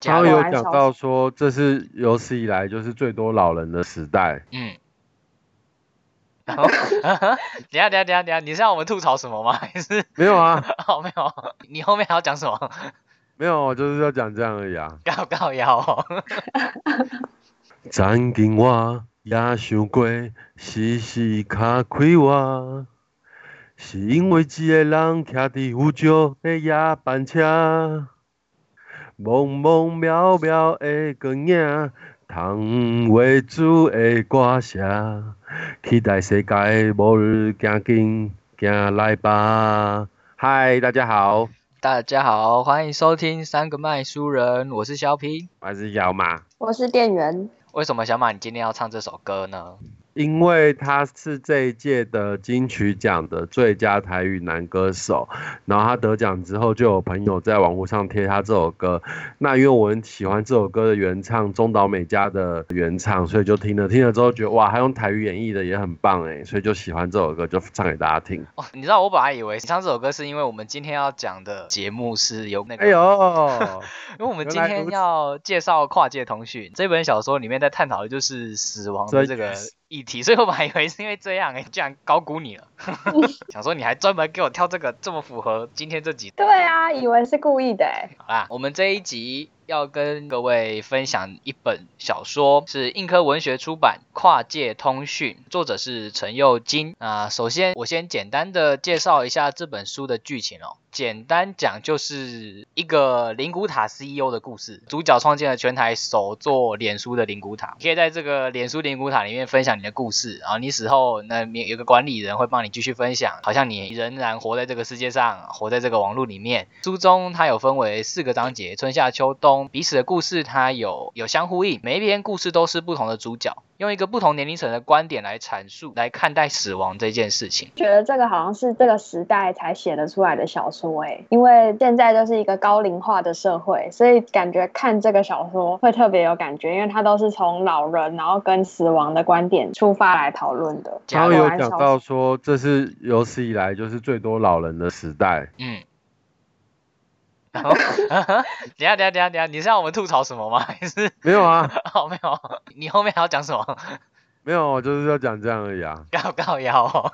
刚刚有讲到说，这是有史以来就是最多老人的时代。嗯。然后，等下等下等下等下，你是要我们吐槽什么吗？还是 没有啊？哦，没有。你后面还要讲什么？没有，我就是要讲这样而已啊。高高腰。曾经我也想过，时时卡开我，是因为一个人徛伫有石的夜班车。蒙蒙渺渺的光影，窗画主的歌声，期待世界末日行近，行来吧。嗨，大家好，大家好，欢迎收听三个卖书人，我是小平，我是小马，我是店员。为什么小马你今天要唱这首歌呢？因为他是这一届的金曲奖的最佳台语男歌手，然后他得奖之后，就有朋友在网络上贴他这首歌。那因为我很喜欢这首歌的原唱中岛美嘉的原唱，所以就听了听了之后，觉得哇，他用台语演绎的也很棒哎，所以就喜欢这首歌，就唱给大家听。哦，你知道我本来以为唱这首歌是因为我们今天要讲的节目是有那个，哎呦，因为我们今天要介绍《跨界通讯》这本小说里面在探讨的就是死亡的这个。议题，所以我还以为是因为这样哎，居然高估你了。想说你还专门给我挑这个这么符合今天这集。对啊，以为是故意的哎。好啦，我们这一集要跟各位分享一本小说，是硬科文学出版《跨界通讯》，作者是陈佑金。啊，首先我先简单的介绍一下这本书的剧情哦。简单讲就是一个灵谷塔 CEO 的故事，主角创建了全台首座脸书的灵谷塔，可以在这个脸书灵谷塔里面分享你的故事，然后你死后那面有个管理人会帮你继续分享，好像你仍然活在这个世界上，活在这个网络里面。书中它有分为四个章节，春夏秋冬，彼此的故事它有有相呼应，每一篇故事都是不同的主角。用一个不同年龄层的观点来阐述、来看待死亡这件事情，觉得这个好像是这个时代才写得出来的小说哎，因为现在就是一个高龄化的社会，所以感觉看这个小说会特别有感觉，因为它都是从老人然后跟死亡的观点出发来讨论的。然后有讲到说，这是有史以来就是最多老人的时代。嗯。等下等下等下等下，你是要我们吐槽什么吗？还是没有啊？哦，没有。你后面还要讲什么？没有，就是要讲这样而已啊。高高腰。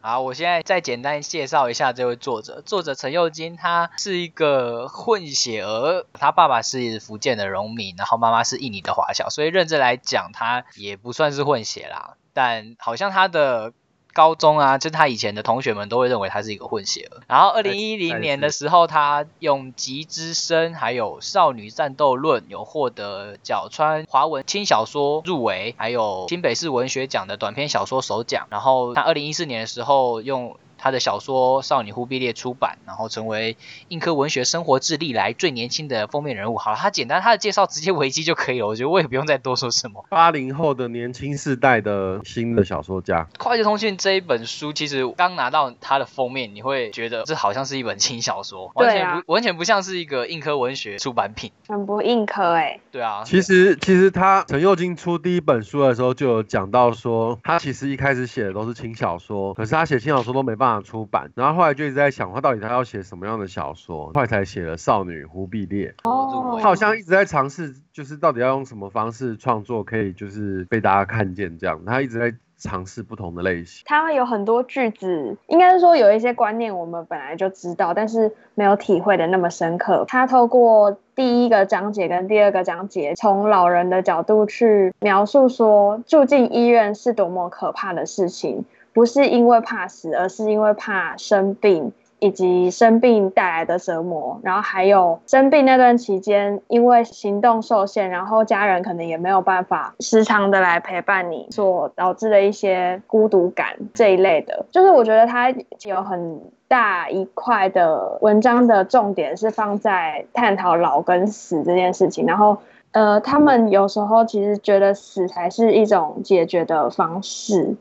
好，我现在再简单介绍一下这位作者。作者陈佑金，他是一个混血儿，他爸爸是福建的农民，然后妈妈是印尼的华侨，所以认真来讲，他也不算是混血啦。但好像他的。高中啊，就他以前的同学们都会认为他是一个混血儿。然后二零一零年的时候，他用《极之声》还有《少女战斗论》有获得角川华文轻小说入围，还有新北市文学奖的短篇小说首奖。然后他二零一四年的时候用。他的小说《少女忽必烈》出版，然后成为硬科文学生活志历来最年轻的封面人物。好了，他简单他的介绍直接维基就可以了，我觉得我也不用再多说什么。八零后的年轻世代的新的小说家，《快捷通讯》这一本书，其实刚拿到它的封面，你会觉得这好像是一本轻小说，完全不完全不像是一个硬科文学出版品，很不硬科哎。对啊，其实其实他陈又金出第一本书的时候就有讲到说，他其实一开始写的都是轻小说，可是他写轻小说都没办法。出版，然后后来就一直在想，他到底他要写什么样的小说，后来才写了《少女忽必烈》。哦，他好像一直在尝试，就是到底要用什么方式创作，可以就是被大家看见这样。他一直在尝试不同的类型。他有很多句子，应该是说有一些观念我们本来就知道，但是没有体会的那么深刻。他透过第一个章节跟第二个章节，从老人的角度去描述说，住进医院是多么可怕的事情。不是因为怕死，而是因为怕生病，以及生病带来的折磨。然后还有生病那段期间，因为行动受限，然后家人可能也没有办法时常的来陪伴你，所导致的一些孤独感这一类的。就是我觉得他有很大一块的文章的重点是放在探讨老跟死这件事情。然后，呃，他们有时候其实觉得死才是一种解决的方式。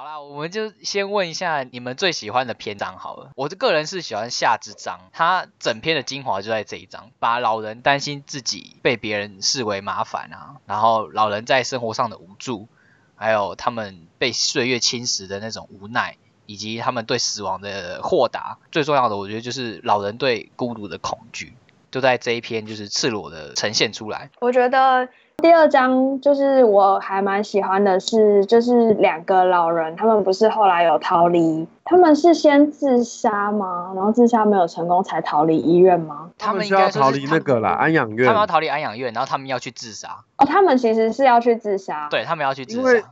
好啦，我们就先问一下你们最喜欢的篇章好了。我的个人是喜欢下之章，它整篇的精华就在这一章，把老人担心自己被别人视为麻烦啊，然后老人在生活上的无助，还有他们被岁月侵蚀的那种无奈，以及他们对死亡的豁达。最重要的，我觉得就是老人对孤独的恐惧。就在这一篇就是赤裸的呈现出来。我觉得第二章就是我还蛮喜欢的是，就是两个老人，他们不是后来有逃离，他们是先自杀吗？然后自杀没有成功才逃离医院吗？他们需要逃离那个啦，安养院他们。要逃离安养院，然后他们要去自杀，哦，他们其实是要去自杀。，对他们要去自杀。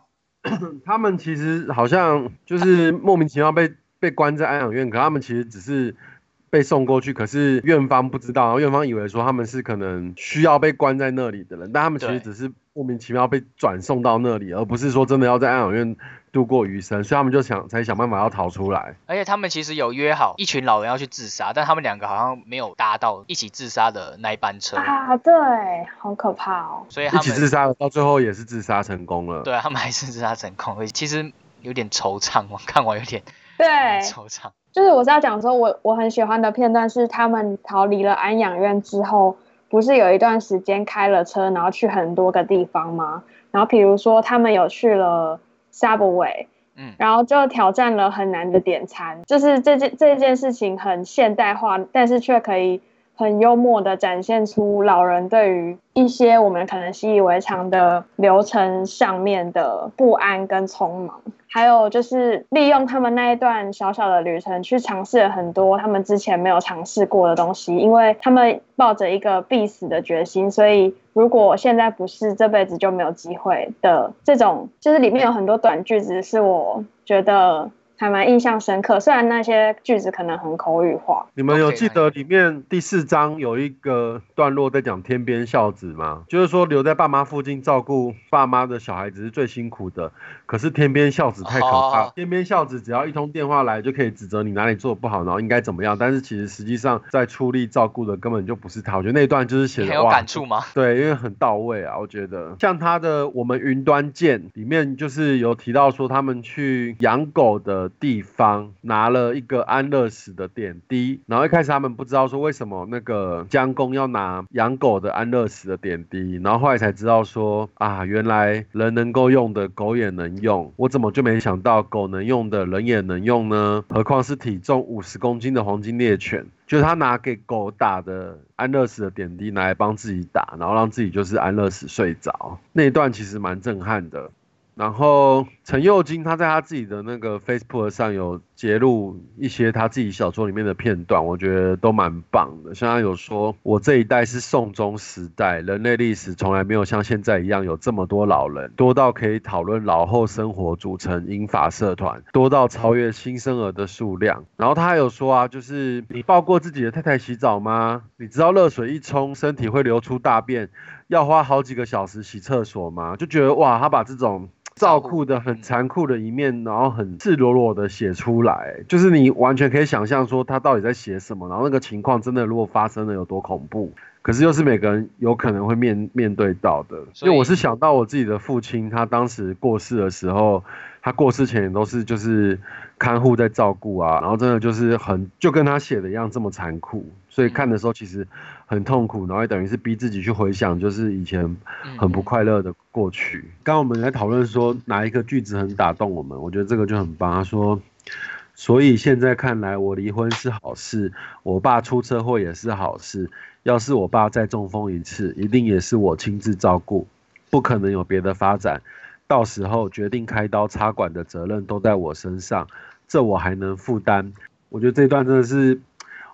他们其实好像就是莫名其妙被被关在安养院，可他们其实只是被送过去，可是院方不知道，然后院方以为说他们是可能需要被关在那里的人，但他们其实只是莫名其妙被转送到那里，而不是说真的要在安养院度过余生，所以他们就想才想办法要逃出来。而且他们其实有约好一群老人要去自杀，但他们两个好像没有搭到一起自杀的那一班车，啊，对，好可怕哦。所以一起自杀了，到最后也是自杀成功了。对啊，他们还是自杀成功。其实有点惆怅，我看完有点对，惆怅。就是我是要讲说我我很喜欢的片段是他们逃离了安养院之后，不是有一段时间开了车，然后去很多个地方吗？然后比如说他们有去了 Subway，嗯，然后就挑战了很难的点餐，就是这件这件事情很现代化，但是却可以很幽默的展现出老人对于一些我们可能习以为常的流程上面的不安跟匆忙，还有就是利用他们那一段小小的旅程去尝试了很多他们之前没有尝试过的东西，因为他们抱着一个必死的决心，所以如果现在不是，这辈子就没有机会的。这种，就是里面有很多短句子是我觉得还蛮印象深刻，虽然那些句子可能很口语化。你们有记得里面第四章有一个段落在讲天边孝子吗？就是说留在爸妈附近照顾爸妈的小孩子是最辛苦的，可是天边孝子太可怕。哦天边孝子只要一通电话来就可以指责你哪里做的不好，然后应该怎么样，但是其实实际上在出力照顾的根本就不是他。我觉得那一段就是写的很有感触吗？对，因为很到位啊，我觉得像他的《我们云端见》里面就是有提到说，他们去养狗的地方拿了一个安乐死的点滴，然后一开始他们不知道说为什么那个江公要拿养狗的安乐死的点滴，然后后来才知道说啊，原来人能够用的狗也能用，我怎么就没想到狗能用的人也能用呢？何况是体重五十公斤的黄金猎犬。就是他拿给狗打的安乐死的点滴，拿来帮自己打，然后让自己就是安乐死睡着。那一段其实蛮震撼的。然后陈佑金他在他自己的那个 Facebook 上有揭露一些他自己小说里面的片段，我觉得都蛮棒的。像他有说，我这一代是宋中时代，人类历史从来没有像现在一样有这么多老人，多到可以讨论老后生活组成英法社团，多到超越新生儿的数量。然后他还有说啊，就是你抱过自己的太太洗澡吗？你知道热水一冲，身体会流出大便，要花好几个小时洗厕所吗？就觉得哇，他把这种照酷的很残酷的一面，然后很赤裸裸的写出来，就是你完全可以想象说他到底在写什么，然后那个情况真的如果发生了有多恐怖。可是又是每个人有可能会面面对到的，所以因为我是想到我自己的父亲，他当时过世的时候，他过世前也都是就是看护在照顾啊，然后真的就是很就跟他写的一样这么残酷，所以看的时候其实很痛苦，然后也等于是逼自己去回想，就是以前很不快乐的过去。刚刚我们在讨论说哪一个句子很打动我们，我觉得这个就很棒。他说。所以现在看来，我离婚是好事，我爸出车祸也是好事。要是我爸再中风一次，一定也是我亲自照顾，不可能有别的发展。到时候决定开刀插管的责任都在我身上，这我还能负担。我觉得这段真的是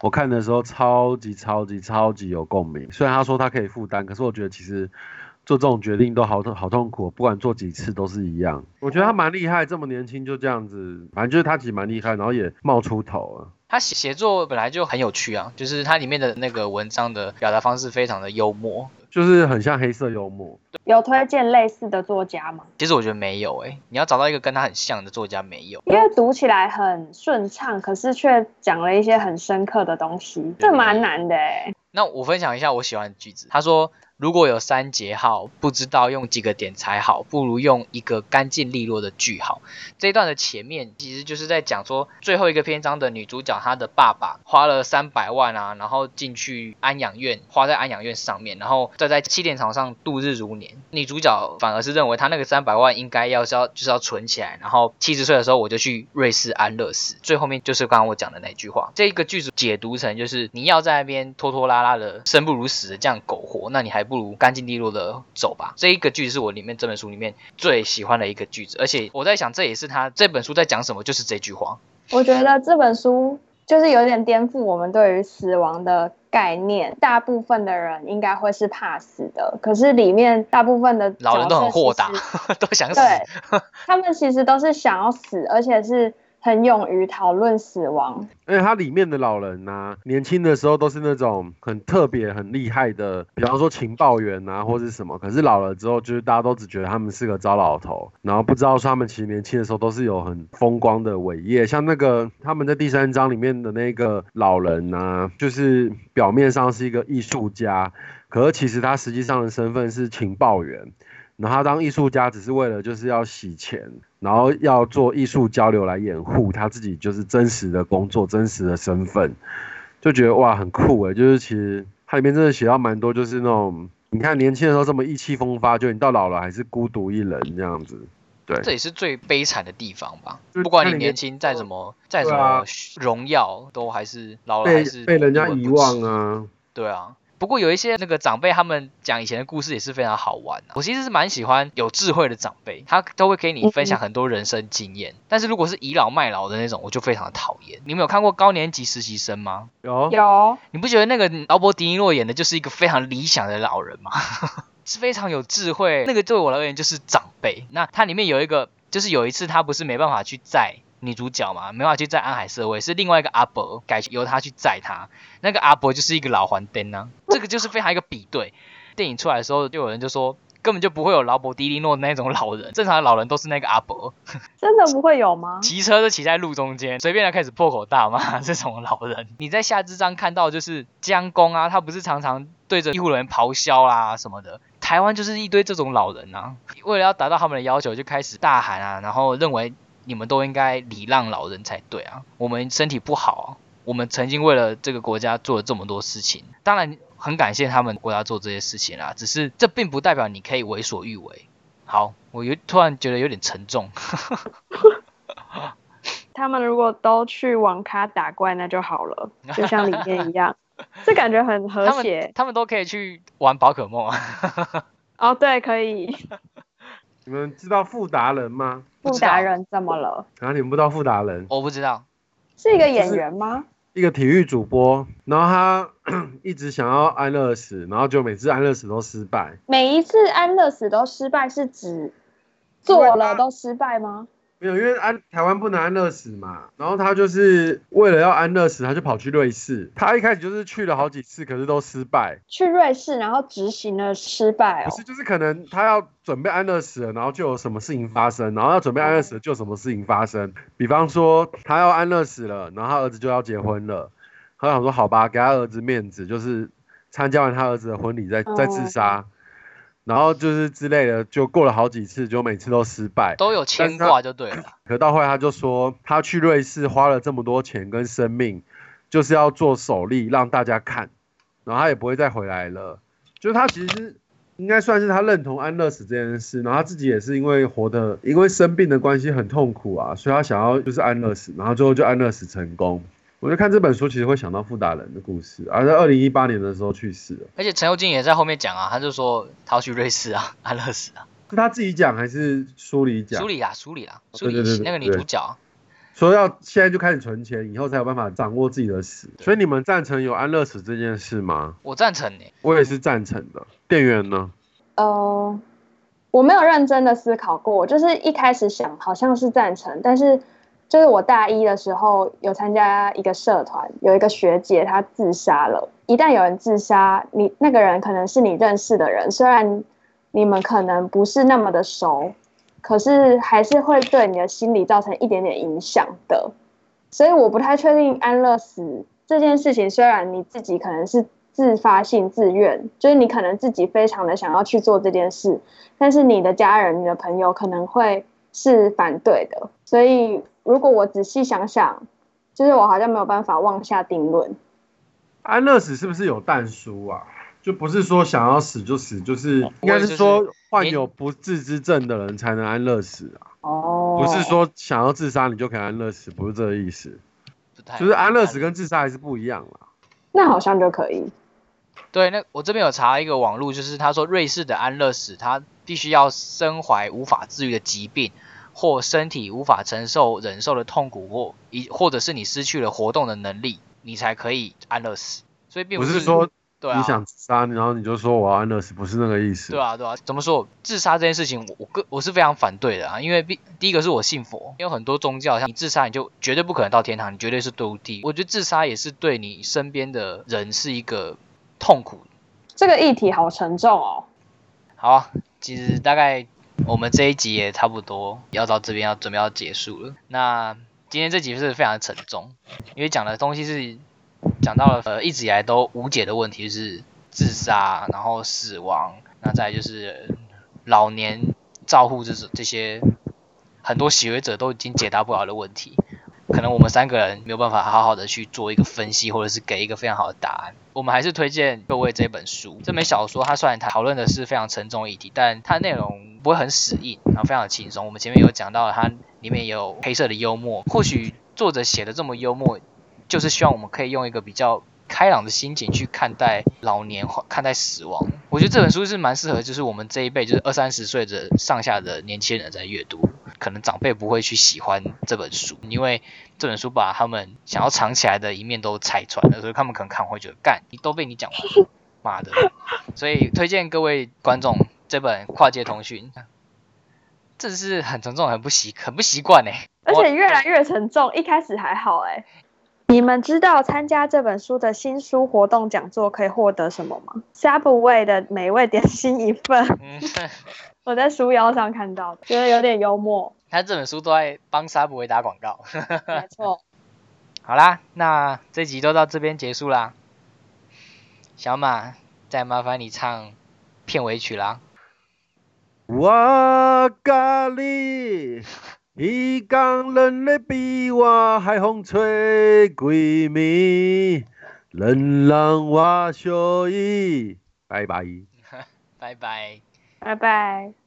我看的时候超级超级超级有共鸣。虽然他说他可以负担，可是我觉得其实做这种决定都好痛好痛苦，不管做几次都是一样。我觉得他蛮厉害，这么年轻就这样子，反正就是他其实蛮厉害，然后也冒出头了。他写写作本来就很有趣啊，就是它里面的那个文章的表达方式非常的幽默。就是很像黑色幽默，有推荐类似的作家吗？其实我觉得没有诶、你要找到一个跟他很像的作家没有。因为读起来很顺畅，可是却讲了一些很深刻的东西，这蛮难的哎。那我分享一下我喜欢的句子。他说：“如果有三节号，不知道用几个点才好，不如用一个干净利落的句号。这一段的前面其实就是在讲说，最后一个篇章的女主角她的爸爸花了三百万啊，然后进去安养院，花在安养院上面，然后再在气垫场上度日如年。女主角反而是认为她那个三百万应该要是要就是要存起来，然后七十岁的时候我就去瑞士安乐死。最后面就是刚刚我讲的那句话，这个句子解读成就是你要在那边拖拖拉拉的生不如死的这样苟活，那你还不如干净利落的走吧。这一个句子是我里面这本书里面最喜欢的一个句子，而且我在想这也是他这本书在讲什么，就是这句话。我觉得这本书就是有点颠覆我们对于死亡的概念。大部分的人应该会是怕死的，可是里面大部分的老人都很豁达 都想死。对，他们其实都是想要死，而且是很勇于讨论死亡。而且它里面的老人呐、年轻的时候都是那种很特别、很厉害的，比方说情报员啊，或是什么。可是老了之后，就是大家都只觉得他们是个糟老头，然后不知道说他们其实年轻的时候都是有很风光的伟业。像那个他们在第三章里面的那个老人呐、就是表面上是一个艺术家，可是其实他实际上的身份是情报员。然后他当艺术家只是为了就是要洗钱，然后要做艺术交流来掩护他自己就是真实的工作、真实的身份，就觉得哇很酷诶，就是其实它里面真的写到蛮多，就是那种你看年轻的时候这么意气风发，就你到老了还是孤独一人这样子，对，这也是最悲惨的地方吧。就不管你年轻再怎么再怎么荣耀，都还是老了还是被人家遗忘啊。对啊，不过有一些那个长辈他们讲以前的故事也是非常好玩、啊。我其实是蛮喜欢有智慧的长辈，他都会给你分享很多人生经验。但是如果是倚老卖老的那种，我就非常的讨厌。你们有看过高年级实习生吗？有有，你不觉得那个劳勃迪尼洛演的就是一个非常理想的老人吗？是非常有智慧，那个对我而言就是长辈。那它里面有一个，就是有一次他不是没办法去载女主角嘛，没办法去载安海社会，是另外一个阿伯改由他去载他。那个阿伯就是一个老黄灯呢、这个就是非常一个比对。电影出来的时候，就有人就说。根本就不会有劳勃迪利诺那种老人，正常的老人都是那个阿伯，真的不会有吗？骑车就骑在路中间，随便的开始破口大骂这种老人。你在下之章看到就是江公啊，他不是常常对着医护人员咆哮啊什么的。台湾就是一堆这种老人啊，为了要达到他们的要求，就开始大喊啊，然后认为你们都应该礼让老人才对啊。我们身体不好啊，我们曾经为了这个国家做了这么多事情，当然很感谢他们国家做这些事情啦，只是这并不代表你可以为所欲为。好，我有突然觉得有点沉重。他们如果都去网咖打怪，那就好了，就像里面一样，这感觉很和他们谐。他们都可以去玩宝可梦啊。哦，对，可以。你们知道富达人吗？不知道布达人怎么了？啊，你们不知道富达人？我不知道，是一个演员吗？一个体育主播，然后他 一直想要安乐死，然后就每次安乐死都失败。每一次安乐死都失败，是指做了都失败吗？没有，因为安台湾不能安乐死嘛，然后他就是为了要安乐死，他就跑去瑞士。他一开始就是去了好几次，可是都失败。去瑞士，然后执行了失败哦不是，。就是可能他要准备安乐死了，然后就有什么事情发生，然后要准备安乐死了就有什么事情发生。比方说他要安乐死了，然后他儿子就要结婚了，他想说好吧，给他儿子面子，就是参加完他儿子的婚礼再再自杀。然后就是之类的，就过了好几次，就每次都失败。都有牵挂就对了。可到后来他就说，他去瑞士花了这么多钱跟生命，就是要做首例让大家看，然后他也不会再回来了。就是他其实应该算是他认同安乐死这件事，然后他自己也是因为活的，因为生病的关系很痛苦啊，所以他想要就是安乐死，然后最后就安乐死成功。我就看这本书，其实会想到傅达人的故事，而在二零一八年的时候去世了，而且陈友金也在后面讲啊，他就说他要去瑞士啊，安乐死啊，是他自己讲还是书里讲书里啦，梳理啦，梳对对对对理那个女主角啊，说要现在就开始存钱，以后才有办法掌握自己的死。所以你们赞成有安乐死这件事吗？我赞成呢。我也是赞成的。店员呢？呃，我没有认真的思考过，就是一开始想好像是赞成，但是就是我大一的时候有参加一个社团，有一个学姐她自杀了。一旦有人自杀，你那个人可能是你认识的人，虽然你们可能不是那么的熟，可是还是会对你的心理造成一点点影响的。所以我不太确定安乐死这件事情，虽然你自己可能是自发性、自愿，就是你可能自己非常的想要去做这件事，但是你的家人、你的朋友可能会是反对的。所以，如果我仔细想想，就是我好像没有办法妄下定论。安乐死是不是有淡书啊？就不是说想要死就死，就是应该是说患有不治之症的人才能安乐死啊。哦，不是说想要自杀你就可以安乐死，不是这个意思。不太就是安乐死跟自杀还是不一样啦。那好像就可以。对，那我这边有查一个网络，就是他说瑞士的安乐死，他必须要身怀无法治愈的疾病，或身体无法承受忍受的痛苦，或一或者是你失去了活动的能力，你才可以安乐死。所以并是不是说对啊，你想自杀，然后你就说我要安乐死，不是那个意思。对啊，对啊，怎么说？自杀这件事情，我我个我是非常反对的啊，因为第第一个是我信佛，因为很多宗教，像你自杀你就绝对不可能到天堂，你绝对是堕地狱。我觉得自杀也是对你身边的人是一个痛苦。这个议题好沉重哦。好啊，其实大概我们这一集也差不多要到这边要准备要结束了。那今天这集是非常沉重，因为讲的东西是讲到了呃一直以来都无解的问题，就是自杀，然后死亡，那再就是老年照护这种这些很多学者都已经解答不了的问题。可能我们三个人没有办法好好的去做一个分析，或者是给一个非常好的答案。我们还是推荐各位这本书。这本小说它虽然讨论的是非常沉重的议题，但它内容不会很死硬，然后非常的轻松。我们前面有讲到，它里面有黑色的幽默。或许作者写的这么幽默，就是希望我们可以用一个比较开朗的心情去看待老年化、看待死亡。我觉得这本书是蛮适合，就是我们这一辈，就是二三十岁的上下的年轻人在阅读。可能长辈不会去喜欢这本书，因为这本书把他们想要藏起来的一面都拆穿了，所以他们可能看会觉得干，你都被你讲完，妈的！所以推荐各位观众这本《跨界通讯》，这是很沉重、很不习、很不习惯哎，而且越来越沉重。一开始还好哎。你们知道参加这本书的新书活动讲座可以获得什么吗？Subway 的美味点心一份。我在书腰上看到的，觉得有点幽默。他这本书都在帮 Subway 打广告。没错。好啦，那这集就到这边结束啦。小马，再麻烦你唱片尾曲啦。我甲你，伊讲人咧比我还风吹几暝，人人我相依。拜拜。拜拜。拜拜。